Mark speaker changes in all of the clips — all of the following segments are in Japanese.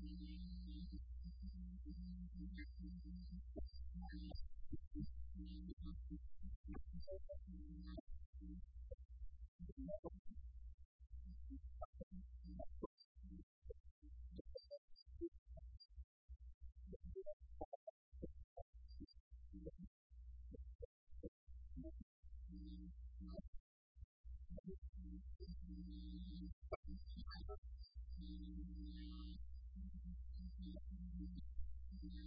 Speaker 1: La y Thank you.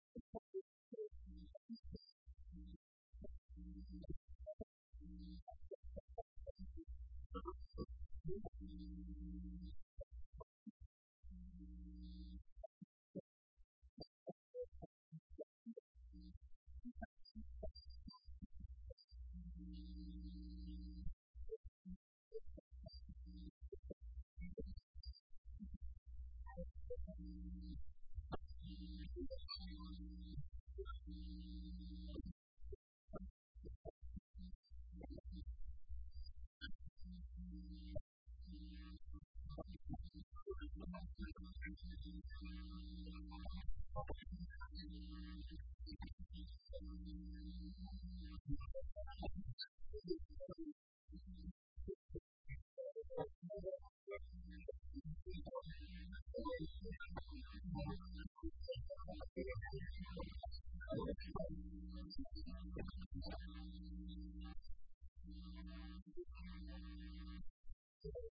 Speaker 1: イエーイ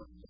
Speaker 2: Thank you.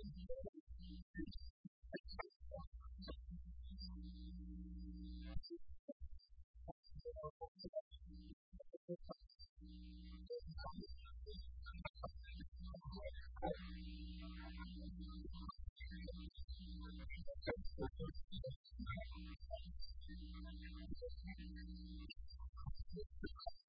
Speaker 2: 私たちは。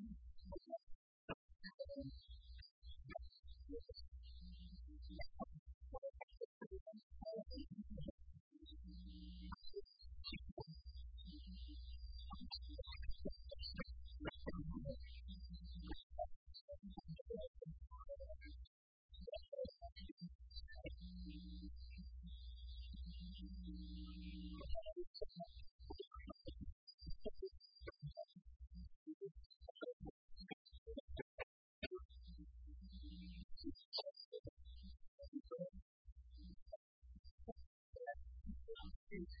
Speaker 2: is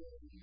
Speaker 2: Thank you.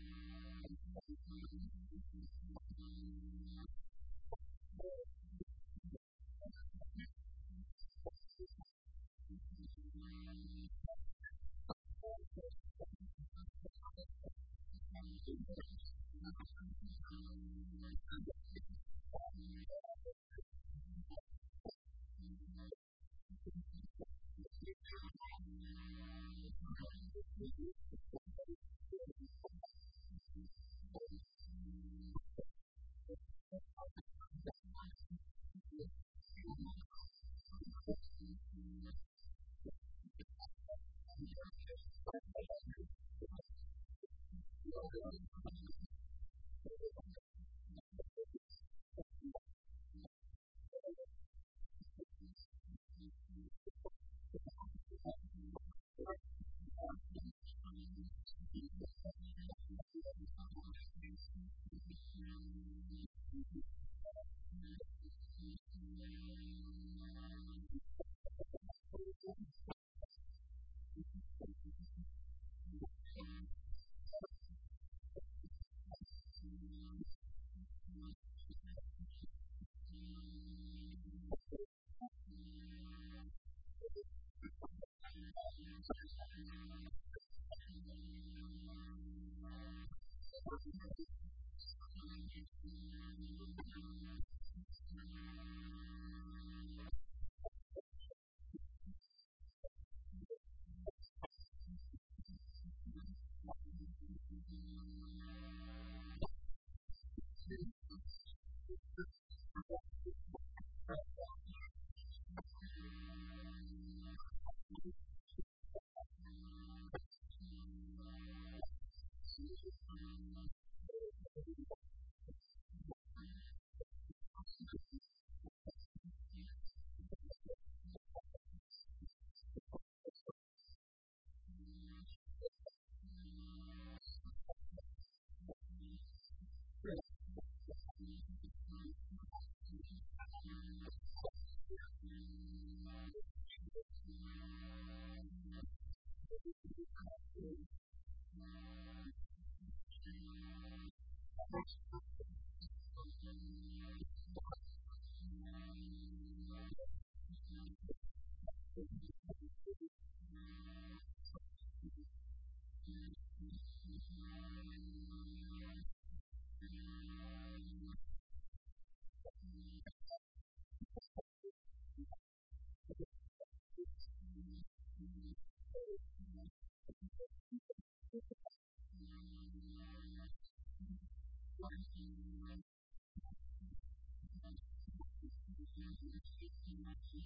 Speaker 2: Thank you. Thank you.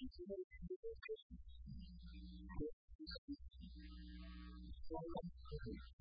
Speaker 2: いいですね。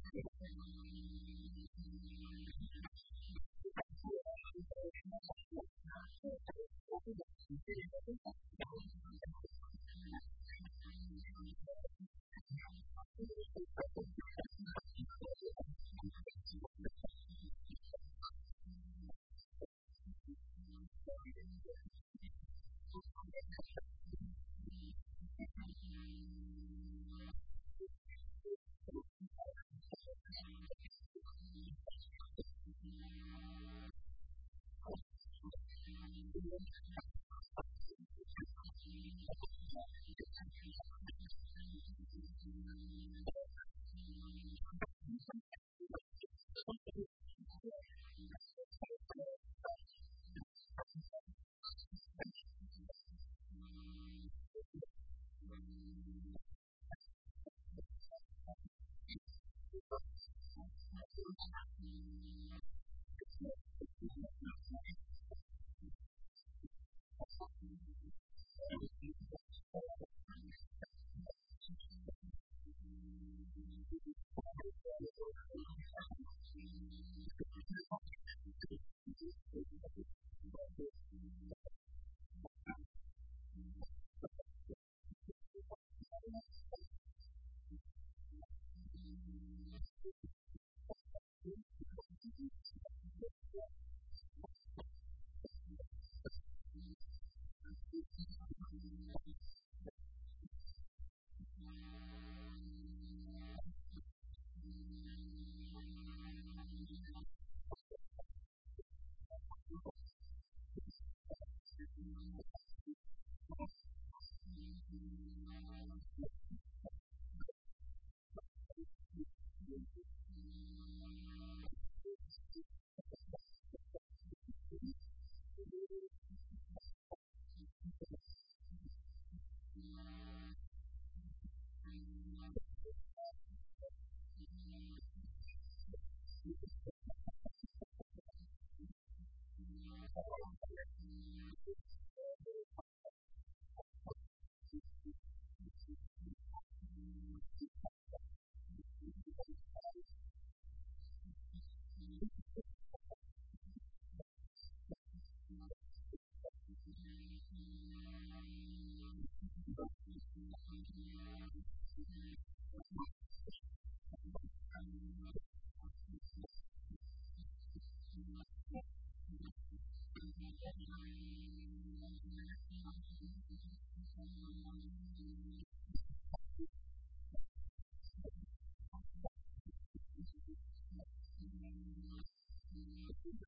Speaker 2: Thank you.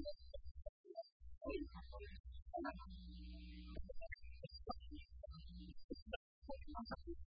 Speaker 2: Thank you.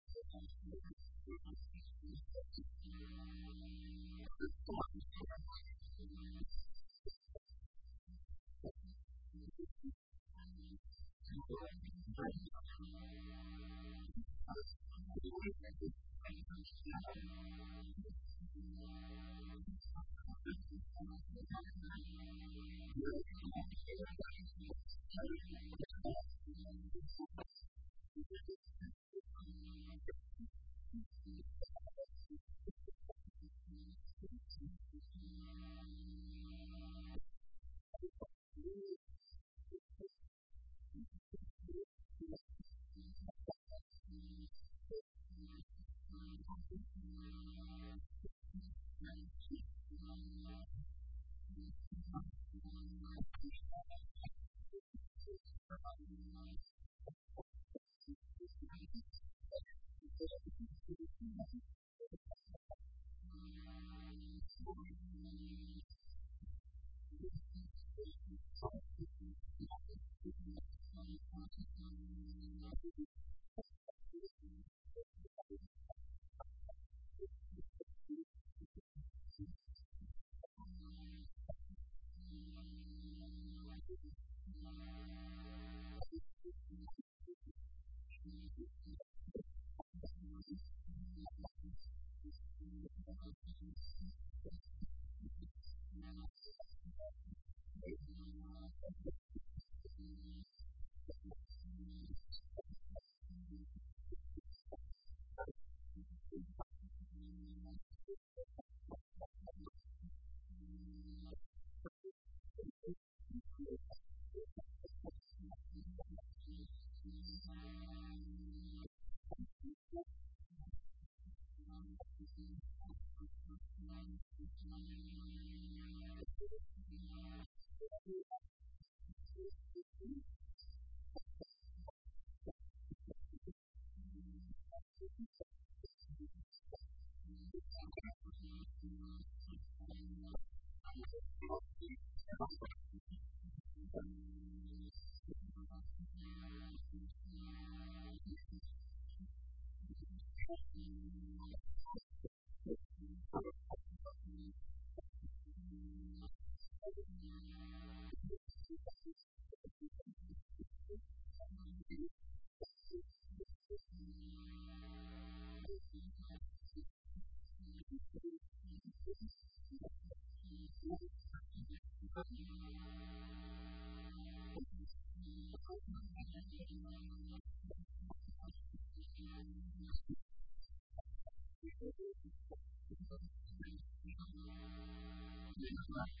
Speaker 2: Jesus' name.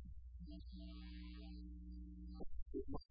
Speaker 2: よし。